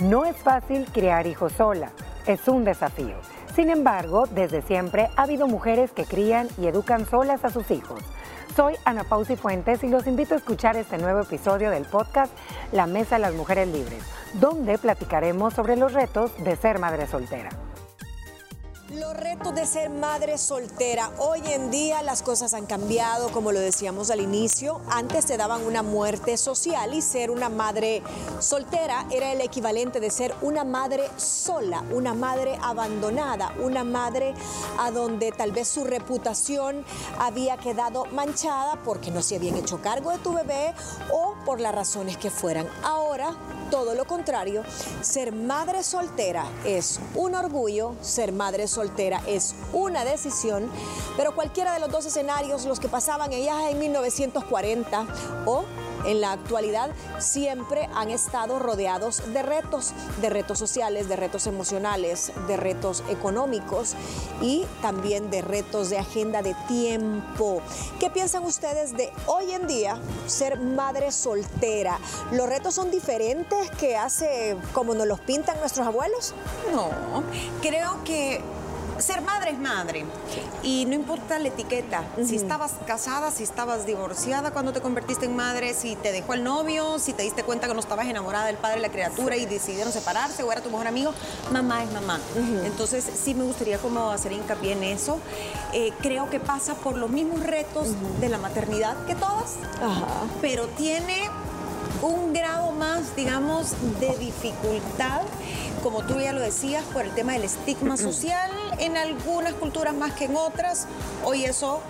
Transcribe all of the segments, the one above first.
No es fácil criar hijos sola, es un desafío. Sin embargo, desde siempre ha habido mujeres que crían y educan solas a sus hijos. Soy Ana Pausi Fuentes y los invito a escuchar este nuevo episodio del podcast La Mesa de las Mujeres Libres, donde platicaremos sobre los retos de ser madre soltera. Los retos de ser madre soltera. Hoy en día las cosas han cambiado, como lo decíamos al inicio. Antes te daban una muerte social y ser una madre soltera era el equivalente de ser una madre sola, una madre abandonada, una madre a donde tal vez su reputación había quedado manchada porque no se habían hecho cargo de tu bebé o por las razones que fueran. Ahora todo lo contrario, ser madre soltera es un orgullo, ser madre soltera es una decisión, pero cualquiera de los dos escenarios, los que pasaban ellas en 1940 o en la actualidad siempre han estado rodeados de retos, de retos sociales, de retos emocionales, de retos económicos y también de retos de agenda de tiempo. ¿Qué piensan ustedes de hoy en día ser madre soltera? ¿Los retos son diferentes que hace como nos los pintan nuestros abuelos? No, creo que ser madre es madre. Y no importa la etiqueta. Si estabas casada, si estabas divorciada cuando te convertiste en madre, si te dejó el novio, si te diste cuenta que no estabas enamorada del padre de la criatura y decidieron separarse o era tu mejor amigo, mamá es mamá. Entonces sí me gustaría como hacer hincapié en eso. Eh, creo que pasa por los mismos retos de la maternidad que todas, pero tiene un grado más, digamos, de dificultad, como tú ya lo decías, por el tema del estigma social, en algunas culturas más que en otras. Hoy eso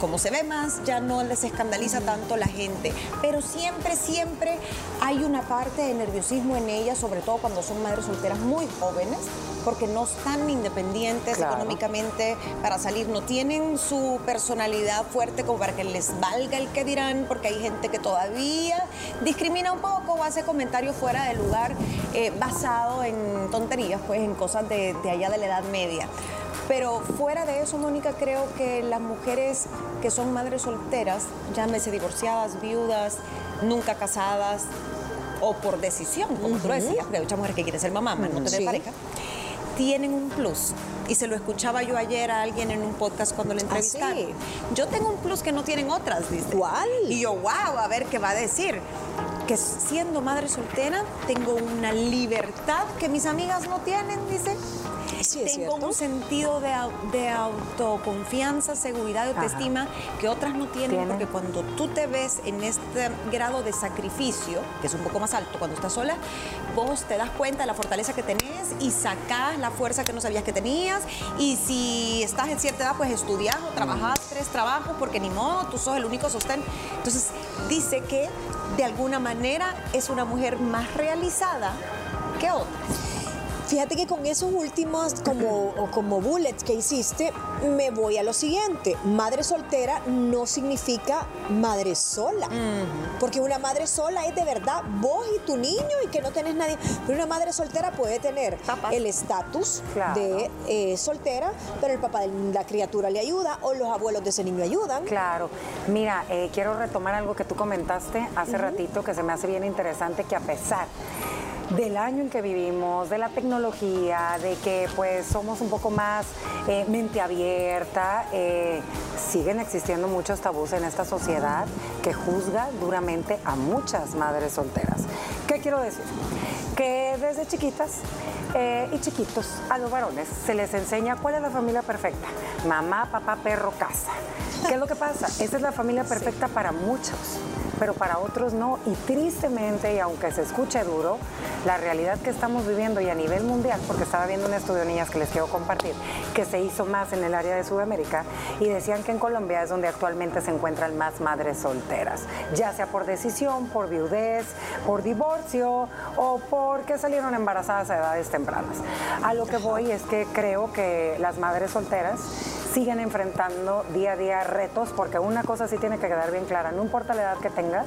como se ve más, ya no les escandaliza tanto la gente. Pero siempre, siempre hay una parte de nerviosismo en ellas, sobre todo cuando son madres solteras muy jóvenes, porque no están independientes económicamente para salir, no tienen su personalidad fuerte como para que les valga el que dirán, porque hay gente que todavía discrimina un poco o hace comentarios fuera de lugar eh, basado en tonterías, pues en cosas de, de allá de la edad media. Pero fuera de eso, Mónica, creo que las mujeres que son madres solteras, llámese divorciadas, viudas, nunca casadas o por decisión, como tú lo decías, porque hay muchas mujeres que quieren ser mamá, no tener pareja, tienen un plus. Y se lo escuchaba yo ayer a alguien en un podcast cuando le ¿Ah, entrevistaron. Yo tengo un plus que no tienen otras, dice. ¿Cuál? Y yo, wow, a ver qué va a decir. Que siendo madre soltera tengo una libertad que mis amigas no tienen, dice. Sí, tengo un sentido de, de autoconfianza, seguridad y autoestima que otras no tienen, porque cuando tú te ves en este grado de sacrificio, que es un poco más alto cuando estás sola, vos te das cuenta de la fortaleza que tenés y sacás la fuerza que no sabías que tenías. Y si estás en cierta edad, pues estudias o trabajás tres trabajos, porque ni modo, tú sos el único sostén. Entonces, dice que de alguna manera es una mujer más realizada que otras. Fíjate que con esos últimos como, como bullets que hiciste, me voy a lo siguiente. Madre soltera no significa madre sola. Porque una madre sola es de verdad vos y tu niño y que no tenés nadie. Pero una madre soltera puede tener Papás. el estatus Claro. de eh, soltera, pero el papá de la criatura le ayuda o los abuelos de ese niño ayudan. Claro, mira, eh, quiero retomar algo que tú comentaste hace ratito que se me hace bien interesante que a pesar del año en que vivimos, de la tecnología, de que pues somos un poco más eh, mente abierta, eh, siguen existiendo muchos tabús en esta sociedad que juzga duramente a muchas madres solteras. ¿Qué quiero decir? Que desde chiquitas eh, y chiquitos a los varones se les enseña cuál es la familia perfecta. Mamá, papá, perro, casa. ¿Qué es lo que pasa? Esa es la familia perfecta para muchos, pero para otros no. Y tristemente, y aunque se escuche duro, la realidad que estamos viviendo y a nivel mundial, porque estaba viendo un estudio, niñas, que les quiero compartir, que se hizo más en el área de Sudamérica, y decían que en Colombia es donde actualmente se encuentran más madres solteras, ya sea por decisión, por viudez, por divorcio o porque salieron embarazadas a edades tempranas. A lo que voy es que creo que las madres solteras siguen enfrentando día a día retos, porque una cosa sí tiene que quedar bien clara, no importa la edad que tengas,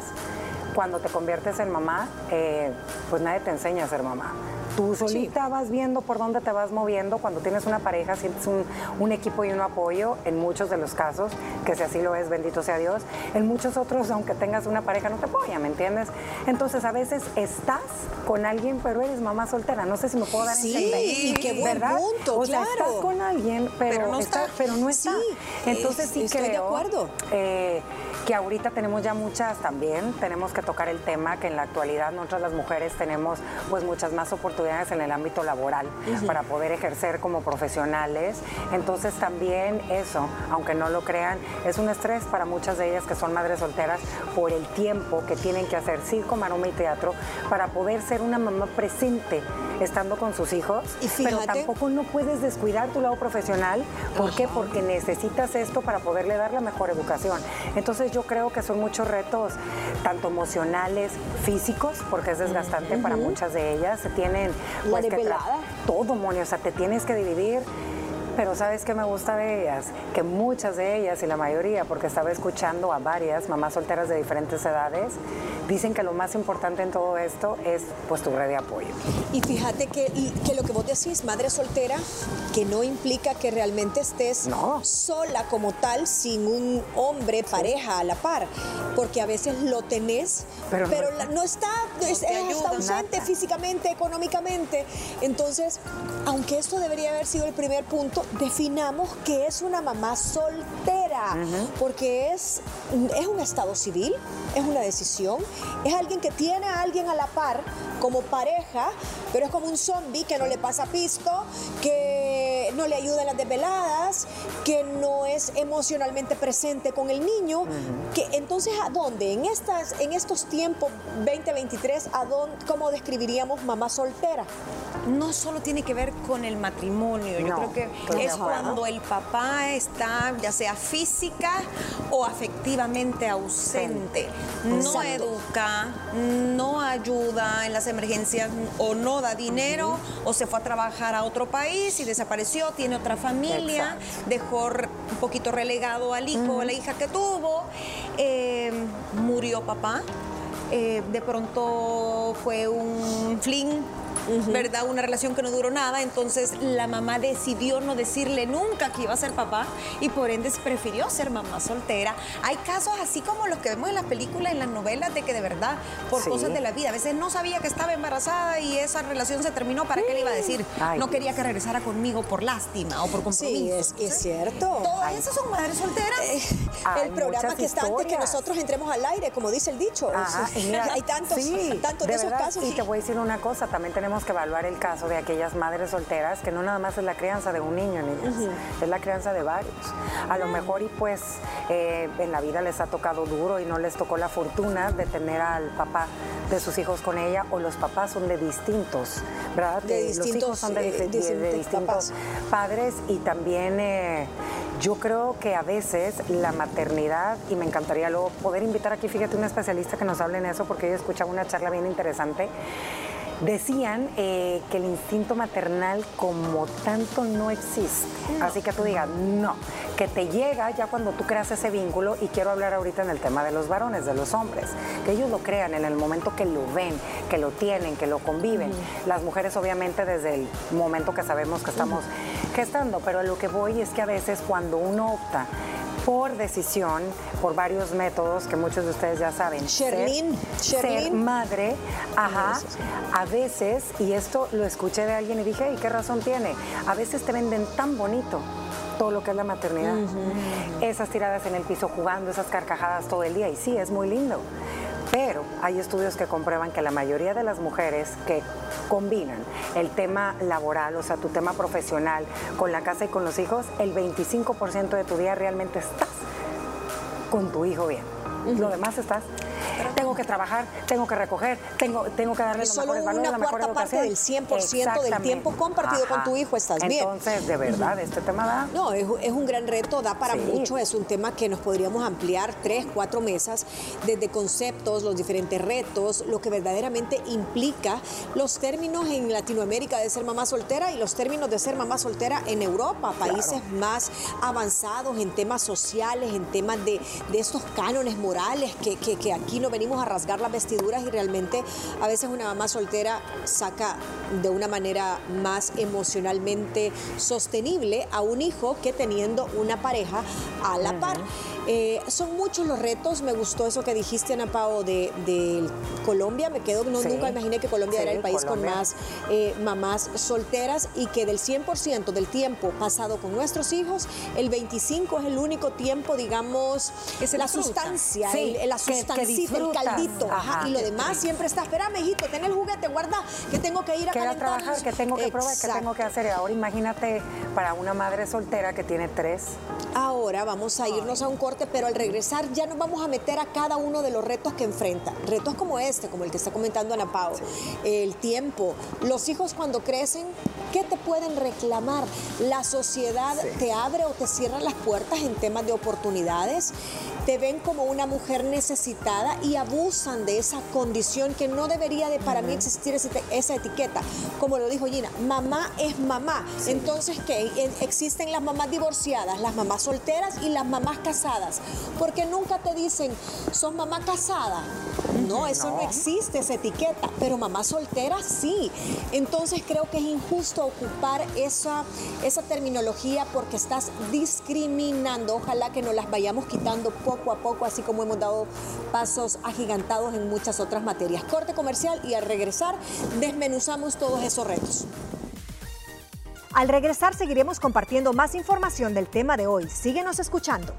cuando te conviertes en mamá, eh, pues nadie te enseña a ser mamá. Tú solita vas viendo por dónde te vas moviendo. Cuando tienes una pareja, sientes un, un, equipo y un apoyo en muchos de los casos, que si así lo es, bendito sea Dios. En muchos otros, aunque tengas una pareja, no te apoya, ¿me entiendes? Entonces, a veces estás con alguien, pero eres mamá soltera. No sé si me puedo dar sí, Sí, qué buen punto, o claro. Sea, estás con alguien, pero, no está. Pero no está. Sí, Entonces, sí estoy creo de acuerdo. Eh, que ahorita tenemos ya muchas también, tenemos que tocar el tema que en la actualidad nosotras las mujeres tenemos pues muchas más oportunidades en el ámbito laboral para poder ejercer como profesionales. Entonces también eso, aunque no lo crean, es un estrés para muchas de ellas que son madres solteras por el tiempo que tienen que hacer circo, maroma y teatro para poder ser una mamá presente estando con sus hijos, y pero tampoco no puedes descuidar tu lado profesional. ¿Por qué? Porque necesitas esto para poderle dar la mejor educación. Entonces yo creo que son muchos retos, tanto emocionales, físicos, porque es desgastante para muchas de ellas. Se tienen pues, que todo, Moni, o sea, te tienes que dividir. Pero ¿sabes qué me gusta de ellas? Que muchas de ellas, y la mayoría, porque estaba escuchando a varias mamás solteras de diferentes edades, dicen que lo más importante en todo esto es pues tu red de apoyo. Y fíjate que, que lo que vos decís, madre soltera, que no implica que realmente estés sola como tal, sin un hombre, pareja a la par, porque a veces lo tenés, pero, no, está, está ausente físicamente, económicamente. Entonces, aunque esto debería haber sido el primer punto, definamos que es una mamá soltera, porque es, es un estado civil, es una decisión, es alguien que tiene a alguien a la par como pareja, pero es como un zombie que no le pasa pisto, que no le ayuda en las desveladas, que no es emocionalmente presente con el niño, que entonces ¿a dónde? En estas en estos tiempos 2023, ¿a dónde cómo describiríamos mamá soltera? No solo tiene que ver con el matrimonio, yo creo que es cuando el papá está ya sea física o afectivamente ausente. No educa, no ayuda en las emergencias o no da dinero o se fue a trabajar a otro país y desapareció, tiene otra familia, dejó un poquito relegado al hijo o a la hija que tuvo, eh, murió papá. Eh, de pronto fue un fling ¿verdad? Una relación que no duró nada, entonces la mamá decidió no decirle nunca que iba a ser papá y por ende prefirió ser mamá soltera. Hay casos así como los que vemos en las películas, en las novelas, de que de verdad, por cosas de la vida, a veces no sabía que estaba embarazada y esa relación se terminó, ¿para qué le iba a decir? no quería que regresara conmigo por lástima o por compromiso. Sí, es, cierto. Todas esas son madres solteras. Eh, el programa que está antes que nosotros entremos al aire, como dice el dicho. hay tantos, tantos de, esos casos. Y te voy a decir una cosa, también tenemos que evaluar el caso de aquellas madres solteras que no nada más es la crianza de un niño, niñas, es la crianza de varios. A lo mejor y pues eh, en la vida les ha tocado duro y no les tocó la fortuna de tener al papá de sus hijos con ella o los papás son de distintos, ¿verdad? De los hijos son de, eh, distintos padres y también... Eh, yo creo que a veces la maternidad, y me encantaría luego poder invitar aquí, fíjate, un especialista que nos hable en eso, porque yo escuchaba una charla bien interesante, Decían eh, que el instinto maternal como tanto no existe. Así que tú digas, no, que te llega ya cuando tú creas ese vínculo, y quiero hablar ahorita en el tema de los varones, de los hombres, que ellos lo crean en el momento que lo ven, que lo tienen, que lo conviven. Las mujeres obviamente desde el momento que sabemos que estamos gestando, pero a lo que voy es que a veces cuando uno opta por decisión, por varios métodos que muchos de ustedes ya saben. Sherlyn, ser, madre, ajá, a veces, y esto lo escuché de alguien y dije, ¿y qué razón tiene? A veces te venden tan bonito todo lo que es la maternidad. Esas tiradas en el piso jugando, esas carcajadas todo el día, y sí, es muy lindo. Pero hay estudios que comprueban que la mayoría de las mujeres que combinan el tema laboral, o sea, tu tema profesional con la casa y con los hijos, el 25% de tu día realmente estás con tu hijo bien. Lo demás estás que trabajar, tengo que recoger, tengo, tengo que darle los solo mejores valores, una cuarta parte del 100% del tiempo compartido con tu hijo estás bien. Entonces, de verdad, este tema da... No, es, un gran reto, da para mucho, es un tema que nos podríamos ampliar tres, cuatro mesas, desde conceptos, los diferentes retos, lo que verdaderamente implica los términos en Latinoamérica de ser mamá soltera y los términos de ser mamá soltera en Europa, países más avanzados en temas sociales, en temas de, de estos cánones morales que, que, que aquí no venimos a rasgar las vestiduras y realmente a veces una mamá soltera saca de una manera más emocionalmente sostenible a un hijo que teniendo una pareja a la par. Eh, son muchos los retos, me gustó eso que dijiste, Ana Pao, de, Colombia, me quedo, no, nunca imaginé que Colombia era el país con más eh, mamás solteras y que del 100% del tiempo pasado con nuestros hijos, el 25 es el único tiempo, digamos, es la sustancia, la sustancia, el caldito, y lo demás siempre está, espérame, hijito, ten el juguete, guarda, que tengo que ir a, a trabajar, que tengo que probar, que tengo que hacer. Ahora imagínate para una madre soltera que tiene tres. Ahora vamos a irnos a un corte pero al regresar ya nos vamos a meter a cada uno de los retos que enfrenta. Retos como este, como el que está comentando Ana Pao, el tiempo. Los hijos cuando crecen, ¿qué te pueden reclamar? La sociedad te abre o te cierra las puertas en temas de oportunidades te ven como una mujer necesitada y abusan de esa condición que no debería de para mí existir esa etiqueta. Como lo dijo Gina, mamá es mamá. Entonces, ¿qué? Existen las mamás divorciadas, las mamás solteras y las mamás casadas. Porque nunca te dicen, sos mamá casada. No, eso no. existe, esa etiqueta. Pero mamá soltera sí. Entonces creo que es injusto ocupar esa, esa terminología porque estás discriminando. Ojalá que nos las vayamos quitando poco a poco, así como hemos dado pasos agigantados en muchas otras materias. Corte comercial y al regresar desmenuzamos todos esos retos. Al regresar seguiremos compartiendo más información del tema de hoy. Síguenos escuchando.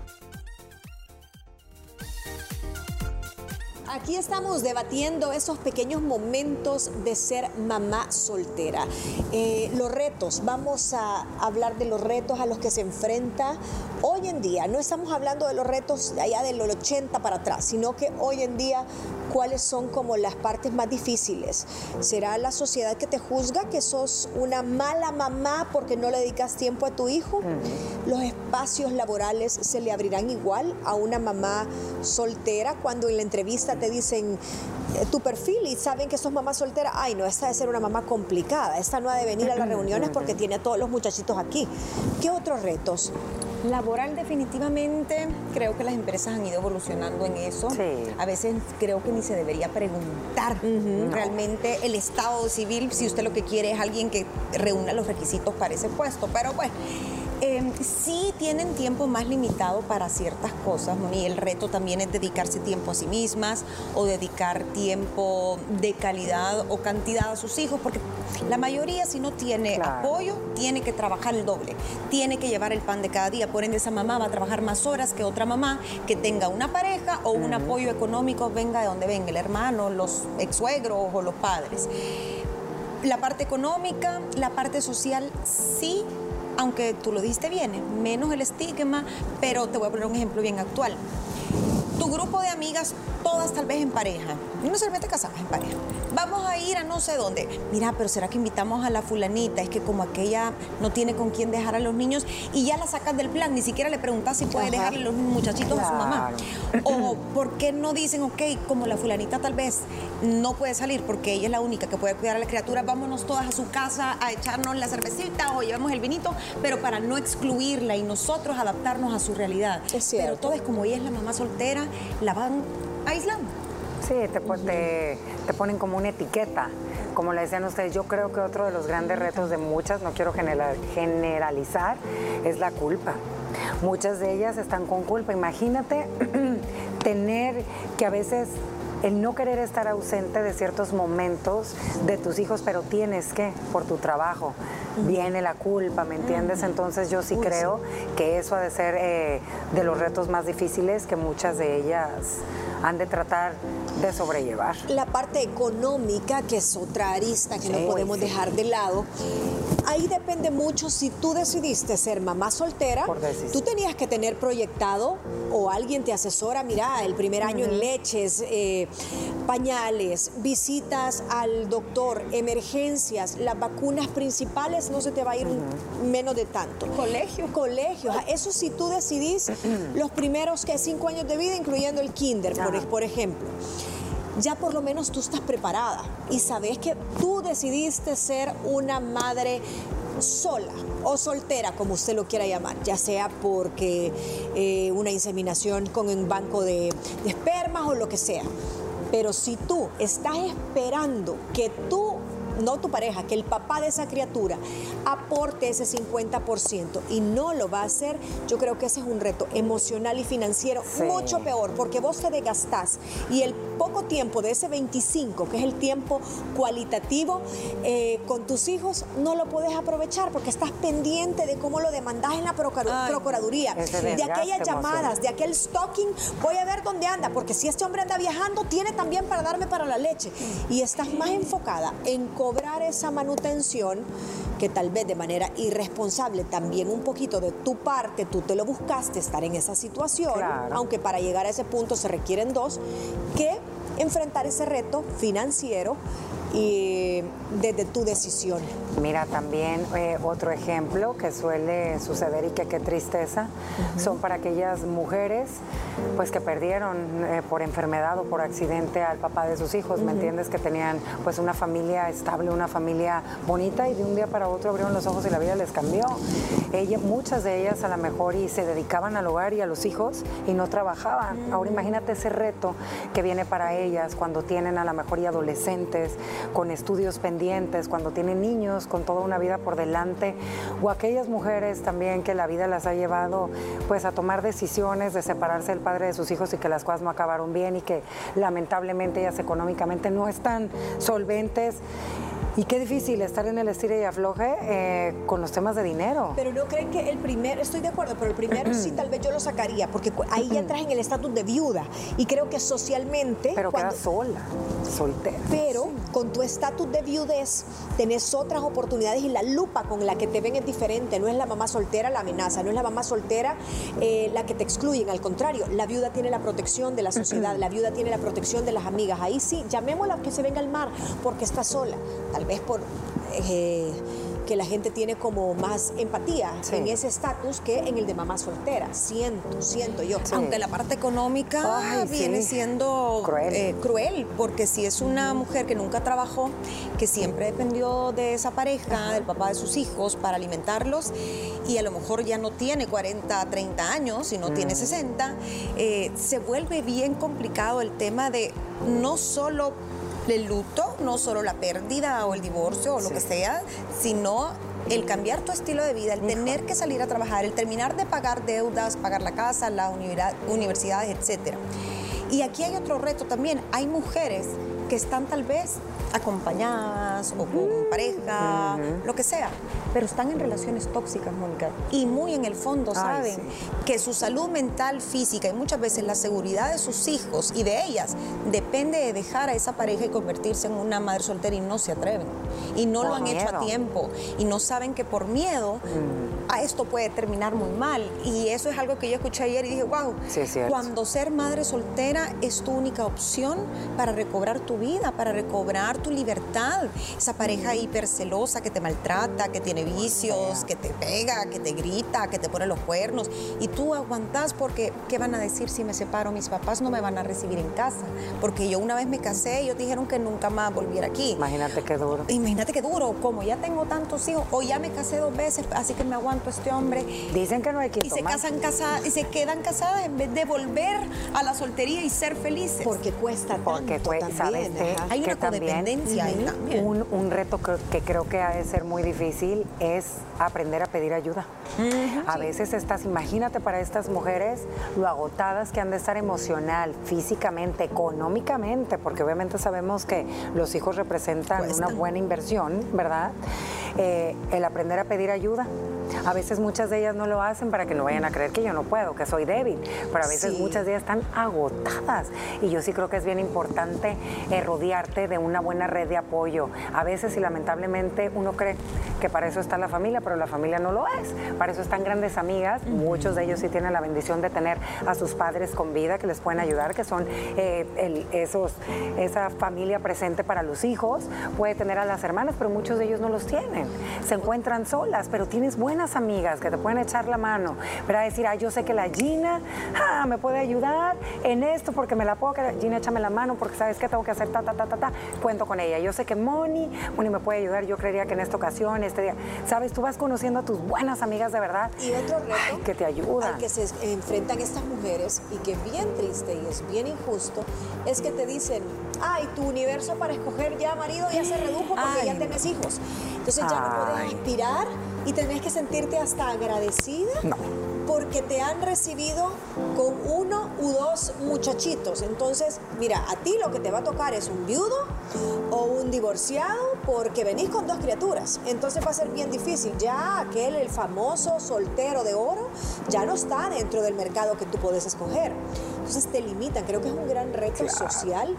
Aquí estamos debatiendo esos pequeños momentos de ser mamá soltera. Eh, los retos, vamos a hablar de los retos a los que se enfrenta hoy en día. No estamos hablando de los retos allá del 80 para atrás, sino que hoy en día cuáles son como las partes más difíciles. ¿Será la sociedad que te juzga que sos una mala mamá porque no le dedicas tiempo a tu hijo? Los espacios laborales se le abrirán igual a una mamá soltera cuando en la entrevista te dicen eh, tu perfil y saben que sos mamá soltera, ay no, esta debe ser una mamá complicada, esta no ha de venir a las reuniones porque tiene a todos los muchachitos aquí. ¿Qué otros retos? Laboral definitivamente creo que las empresas han ido evolucionando en eso. A veces creo que ni se debería preguntar realmente el estado civil si usted lo que quiere es alguien que reúna los requisitos para ese puesto. Pero pues eh, sí tienen tiempo más limitado para ciertas cosas, y el reto también es dedicarse tiempo a sí mismas o dedicar tiempo de calidad o cantidad a sus hijos, porque la mayoría si no tiene apoyo, tiene que trabajar el doble, tiene que llevar el pan de cada día, por ende esa mamá va a trabajar más horas que otra mamá que tenga una pareja o un apoyo económico, venga de donde venga, el hermano, los ex suegros o los padres. La parte económica, la parte social, sí aunque tú lo diste bien, menos el estigma, pero te voy a poner un ejemplo bien actual. Tu grupo de amigas, todas tal vez en pareja, no necesariamente casadas, en pareja. Vamos a ir a no sé dónde. Mira, pero ¿será que invitamos a la fulanita? Es que como aquella no tiene con quién dejar a los niños y ya la sacas del plan, ni siquiera le preguntas si puede dejarle los muchachitos a su mamá. O ¿por qué no dicen, ok, como la fulanita tal vez no puede salir porque ella es la única que puede cuidar a la criatura, vámonos todas a su casa a echarnos la cervecita o llevamos el vinito, pero para no excluirla y nosotros adaptarnos a su realidad. pero todo es como ella es la mamá soltera, la van aislando. Sí, te, te, ponen como una etiqueta. Como le decían ustedes, yo creo que otro de los grandes retos de muchas, no quiero generalizar, es la culpa. Muchas de ellas están con culpa. Imagínate tener que a veces el no querer estar ausente de ciertos momentos de tus hijos, pero tienes que, por tu trabajo, viene la culpa, ¿me entiendes? Entonces yo sí creo que eso ha de ser eh, de los retos más difíciles que muchas de ellas han de tratar de sobrellevar. La parte económica, que es otra arista que no podemos dejar de lado, ahí depende mucho si tú decidiste ser mamá soltera, tú tenías que tener proyectado o alguien te asesora, mira, el primer año en leches, eh, pañales, visitas al doctor, emergencias, las vacunas principales no se te va a ir menos de tanto. Colegio. Colegios. Eso si tú decidís los primeros que cinco años de vida, incluyendo el kinder, por, ejemplo ya por lo menos tú estás preparada y sabes que tú decidiste ser una madre sola o soltera, como usted lo quiera llamar, ya sea porque eh, una inseminación con un banco de, de espermas o lo que sea. Pero si tú estás esperando que tú no tu pareja, que el papá de esa criatura aporte ese 50% y no lo va a hacer, yo creo que ese es un reto emocional y financiero mucho peor, porque vos te desgastás y el poco tiempo de ese 25, que es el tiempo cualitativo eh, con tus hijos, no lo puedes aprovechar porque estás pendiente de cómo lo demandás en la Procuraduría, de aquellas llamadas, de aquel stalking, voy a ver dónde anda, porque si este hombre anda viajando, tiene también para darme para la leche. Y estás más enfocada en cobrar esa manutención que tal vez de manera irresponsable también un poquito de tu parte, tú te lo buscaste estar en esa situación, aunque para llegar a ese punto se requieren dos, que enfrentar ese reto financiero y desde tu decisión. Mira, también eh, otro ejemplo que suele suceder y que qué tristeza son para aquellas mujeres pues que perdieron eh, por enfermedad o por accidente al papá de sus hijos, ¿me entiendes? Que tenían pues una familia estable, una familia bonita y de un día para otro abrieron los ojos y la vida les cambió. Ella, muchas de ellas a lo mejor y se dedicaban al hogar y a los hijos y no trabajaban. Ahora imagínate ese reto que viene para ellas cuando tienen a lo mejor y adolescentes con estudios pendientes, cuando tienen niños con toda una vida por delante, o aquellas mujeres también que la vida las ha llevado pues a tomar decisiones de separarse del padre de sus hijos y que las cosas no acabaron bien y que lamentablemente ellas económicamente no están solventes y qué difícil estar en el estire y afloje eh, con los temas de dinero. Pero no creen que el primer, estoy de acuerdo, pero el primero sí tal vez yo lo sacaría, porque ahí ya entras en el estatus de viuda. Y creo que socialmente. Pero cuando, quedas sola, soltera. Pero con tu estatus de viudez tenés otras oportunidades y la lupa con la que te ven es diferente. No es la mamá soltera la amenaza, no es la mamá soltera eh, la que te excluyen. Al contrario, la viuda tiene la protección de la sociedad, la viuda tiene la protección de las amigas. Ahí sí, llamémosla que se venga al mar porque está sola. Tal vez por eh, que la gente tiene como más empatía en ese estatus que en el de mamá soltera. Siento, siento yo. Aunque la parte económica viene siendo eh, cruel. porque si es una mujer que nunca trabajó, que siempre dependió de esa pareja, del papá de sus hijos, para alimentarlos, y a lo mejor ya no tiene 40, 30 años, sino tiene 60, mm. eh, se vuelve bien complicado el tema de no solo el luto, no solo la pérdida o el divorcio o lo que sea, sino el cambiar tu estilo de vida, el tener que salir a trabajar, el terminar de pagar deudas, pagar la casa, las universidades, etc. Y aquí hay otro reto también. Hay mujeres que están tal vez acompañadas o con pareja, lo que sea, pero están en relaciones tóxicas, Mónica. Y muy en el fondo saben que su salud mental, física y muchas veces la seguridad de sus hijos y de ellas depende de dejar a esa pareja y convertirse en una madre soltera y no se atreven. Y no lo han hecho a tiempo. Y no saben que por miedo mm. a esto puede terminar muy mal. Y eso es algo que yo escuché ayer y dije, wow, cuando ser madre soltera es tu única opción para recobrar tu vida, para recobrar tu libertad. Esa pareja hipercelosa que te maltrata, que tiene vicios, que te pega, que te grita, que te pone los cuernos. Y tú aguantas porque, ¿qué van a decir si me separo? Mis papás no me van a recibir en casa. Porque yo una vez me casé ellos dijeron que nunca más volviera aquí. Imagínate qué duro. Imagínate qué duro. Como ya tengo tantos hijos, o ya me casé dos veces, así que me aguanto a este hombre. Dicen que no hay que Y se casan casadas, y se quedan casadas en vez de volver a la soltería y ser felices. Porque cuesta tanto Porque ¿sabes? Hay una codependencia ahí también. Un, reto que, creo que ha de ser muy difícil es aprender a pedir ayuda. a veces estás, imagínate para estas mujeres lo agotadas que han de estar emocional, físicamente, económicamente, porque obviamente sabemos que los hijos representan una buena inversión, ¿verdad? Eh, el aprender a pedir ayuda. A veces muchas de ellas no lo hacen para que no vayan a creer que yo no puedo, que soy débil, pero a veces muchas de ellas están agotadas y yo sí creo que es bien importante eh, rodearte de una buena red de apoyo. A veces y lamentablemente uno cree que para eso está la familia, pero la familia no lo es. Para eso están grandes amigas, muchos de ellos sí tienen la bendición de tener a sus padres con vida que les pueden ayudar, que son eh, esos, esa familia presente para los hijos, puede tener a las hermanas, pero muchos de ellos no los tienen. Se encuentran solas, pero tienes buena buenas amigas que te pueden echar la mano, para decir, ah, yo sé que la Gina ah, me puede ayudar en esto porque me la puedo quedar. Gina, échame la mano porque sabes que tengo que hacer ta, ta, ta, ta, ta. Cuento con ella. Yo sé que Moni, Moni me puede ayudar. Yo creería que en esta ocasión, este día, sabes, tú vas conociendo a tus buenas amigas de verdad. Y otro reto que te ayuda. al que se enfrentan estas mujeres y que es bien triste y es bien injusto, es que te dicen, ay, tu universo para escoger ya marido ya se redujo porque ya tienes hijos. Entonces ya no puedes aspirar y tenés que sentirte hasta agradecida. Porque te han recibido con uno u dos muchachitos. Entonces, mira, a ti lo que te va a tocar es un viudo o un divorciado porque venís con dos criaturas. Entonces va a ser bien difícil. Ya aquel, el famoso soltero de oro, ya no está dentro del mercado que tú puedes escoger. Entonces te limitan. Creo que es un gran reto social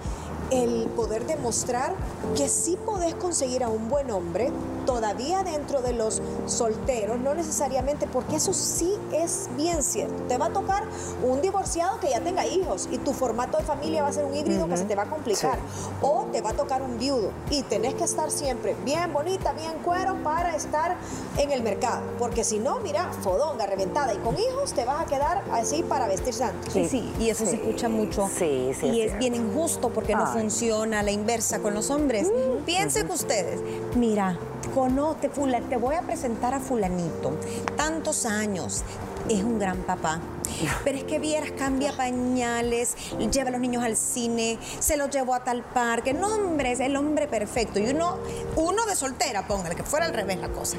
el poder demostrar que sí podés conseguir a un buen hombre todavía dentro de los solteros, no necesariamente, porque eso sí es bien cierto. Te va a tocar un divorciado que ya tenga hijos y tu formato de familia va a ser un híbrido que se te va a complicar. O te va a tocar un viudo y tenés que estar siempre bien bonita, bien cuero para estar en el mercado. Porque si no, mira, fodonga, reventada y con hijos te vas a quedar así para vestir santos. Sí, sí, y eso se escucha mucho. Sí, sí. Y es, bien injusto porque no funciona la inversa con los hombres. Piensen ustedes, mira, conoce, te voy a presentar a fulanito, tantos años, es un gran papá. Pero es que vieras, cambia pañales, lleva a los niños al cine, se los llevó a tal parque. No, hombre, es el hombre perfecto. Y uno, uno de soltera, póngale, que fuera al revés la cosa.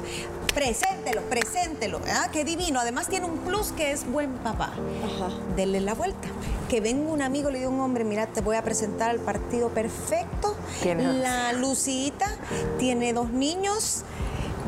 Preséntelo, preséntelo. ¿verdad? Qué divino. Además tiene un plus que es buen papá. Ajá. Dele la vuelta. Que venga un amigo, le diga un hombre, mira, te voy a presentar al partido perfecto. La Lucita tiene dos niños,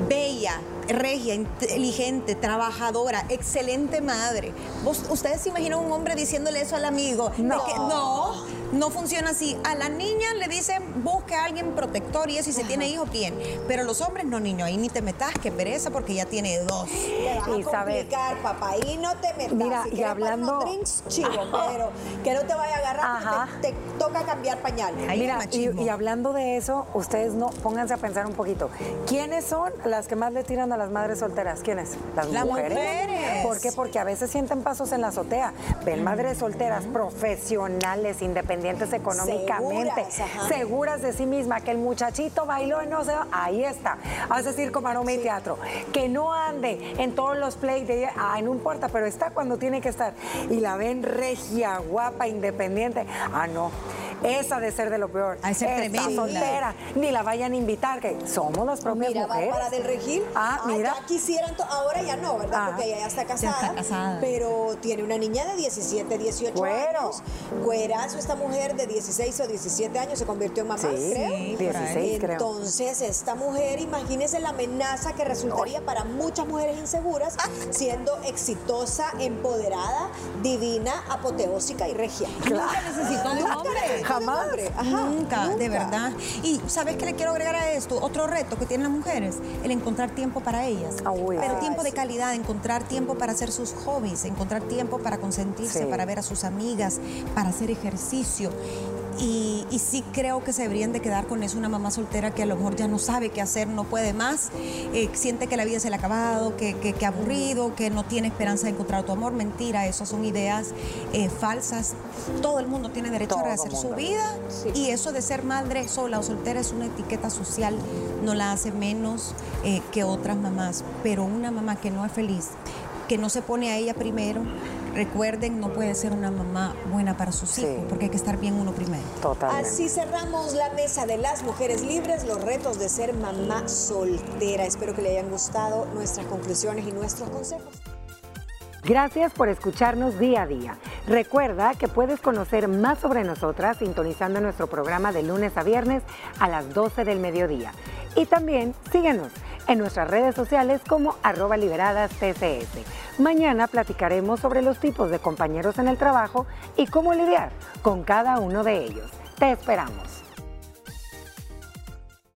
bella, regia, inteligente, trabajadora, excelente madre. ¿Ustedes se imaginan un hombre diciéndole eso al amigo? No. no, no funciona así. A la niña le dicen busque a alguien protector y eso, y si tiene hijos, bien. Pero los hombres no, niño, ahí ni te metas, que pereza, porque ya tiene dos. Te vas a complicar, papá, ahí no te metas. Mira, y hablando... drinks, chivo, pero que no te vaya a agarrar, te, te, toca cambiar pañales. Mira, y, y, hablando de eso, ustedes no, pónganse a pensar un poquito. ¿Quiénes son las que más le tiran a las madres solteras? ¿Quiénes? Las, mujeres. ¿Por qué? Porque a veces sienten pasos en la azotea. Ven madres solteras profesionales, independientes económicamente, seguras, de sí misma, que el muchachito bailó en no sé, ahí está. Hace circo, maroma y teatro. Que no ande en todos los play de, ah, no importa, pero está cuando tiene que estar. Y la ven regia, guapa, independiente. Ah, no. Esa de ser de lo peor. A tremenda. soltera. Ni la vayan a invitar, que somos las propias mira, mujeres. Bárbara del Regil. Ah, mira. Ya quisieran, ahora ya no, ¿verdad? Ah. Porque ella ya está casada. Ya está casada. Pero tiene una niña de 17, 18 años. Cuerazo, esta mujer de 16 o 17 años se convirtió en mamá, sí, creo. 16, creo. Entonces, esta mujer, imagínese la amenaza que resultaría para muchas mujeres inseguras siendo exitosa, empoderada, divina, apoteósica y regia. Claro. Nunca necesitó de un hombre. Jamás. nunca, de verdad. Y ¿sabes qué le quiero agregar a esto? Otro reto que tienen las mujeres, el encontrar tiempo para ellas. Ah, Pero tiempo de calidad, encontrar tiempo para hacer sus hobbies, encontrar tiempo para consentirse, para ver a sus amigas, para hacer ejercicio. Y, sí creo que se deberían de quedar con eso una mamá soltera que a lo mejor ya no sabe qué hacer, no puede más, eh, siente que la vida se le ha acabado, que, que, aburrido, que no tiene esperanza de encontrar tu amor. Mentira, eso son ideas eh, falsas. Todo el mundo tiene derecho a rehacer su vida y eso de ser madre sola o soltera es una etiqueta social, no la hace menos eh, que otras mamás, pero una mamá que no es feliz, que no se pone a ella primero, recuerden, no puede ser una mamá buena para sus hijos, porque hay que estar bien uno primero. Totalmente. Así cerramos la mesa de las mujeres libres, los retos de ser mamá soltera. Espero que le hayan gustado nuestras conclusiones y nuestros consejos. Gracias por escucharnos día a día. Recuerda que puedes conocer más sobre nosotras sintonizando nuestro programa de lunes a viernes a las 12 del mediodía. Y también síguenos en nuestras redes sociales como arroba liberadas TCS. Mañana platicaremos sobre los tipos de compañeros en el trabajo y cómo lidiar con cada uno de ellos. Te esperamos.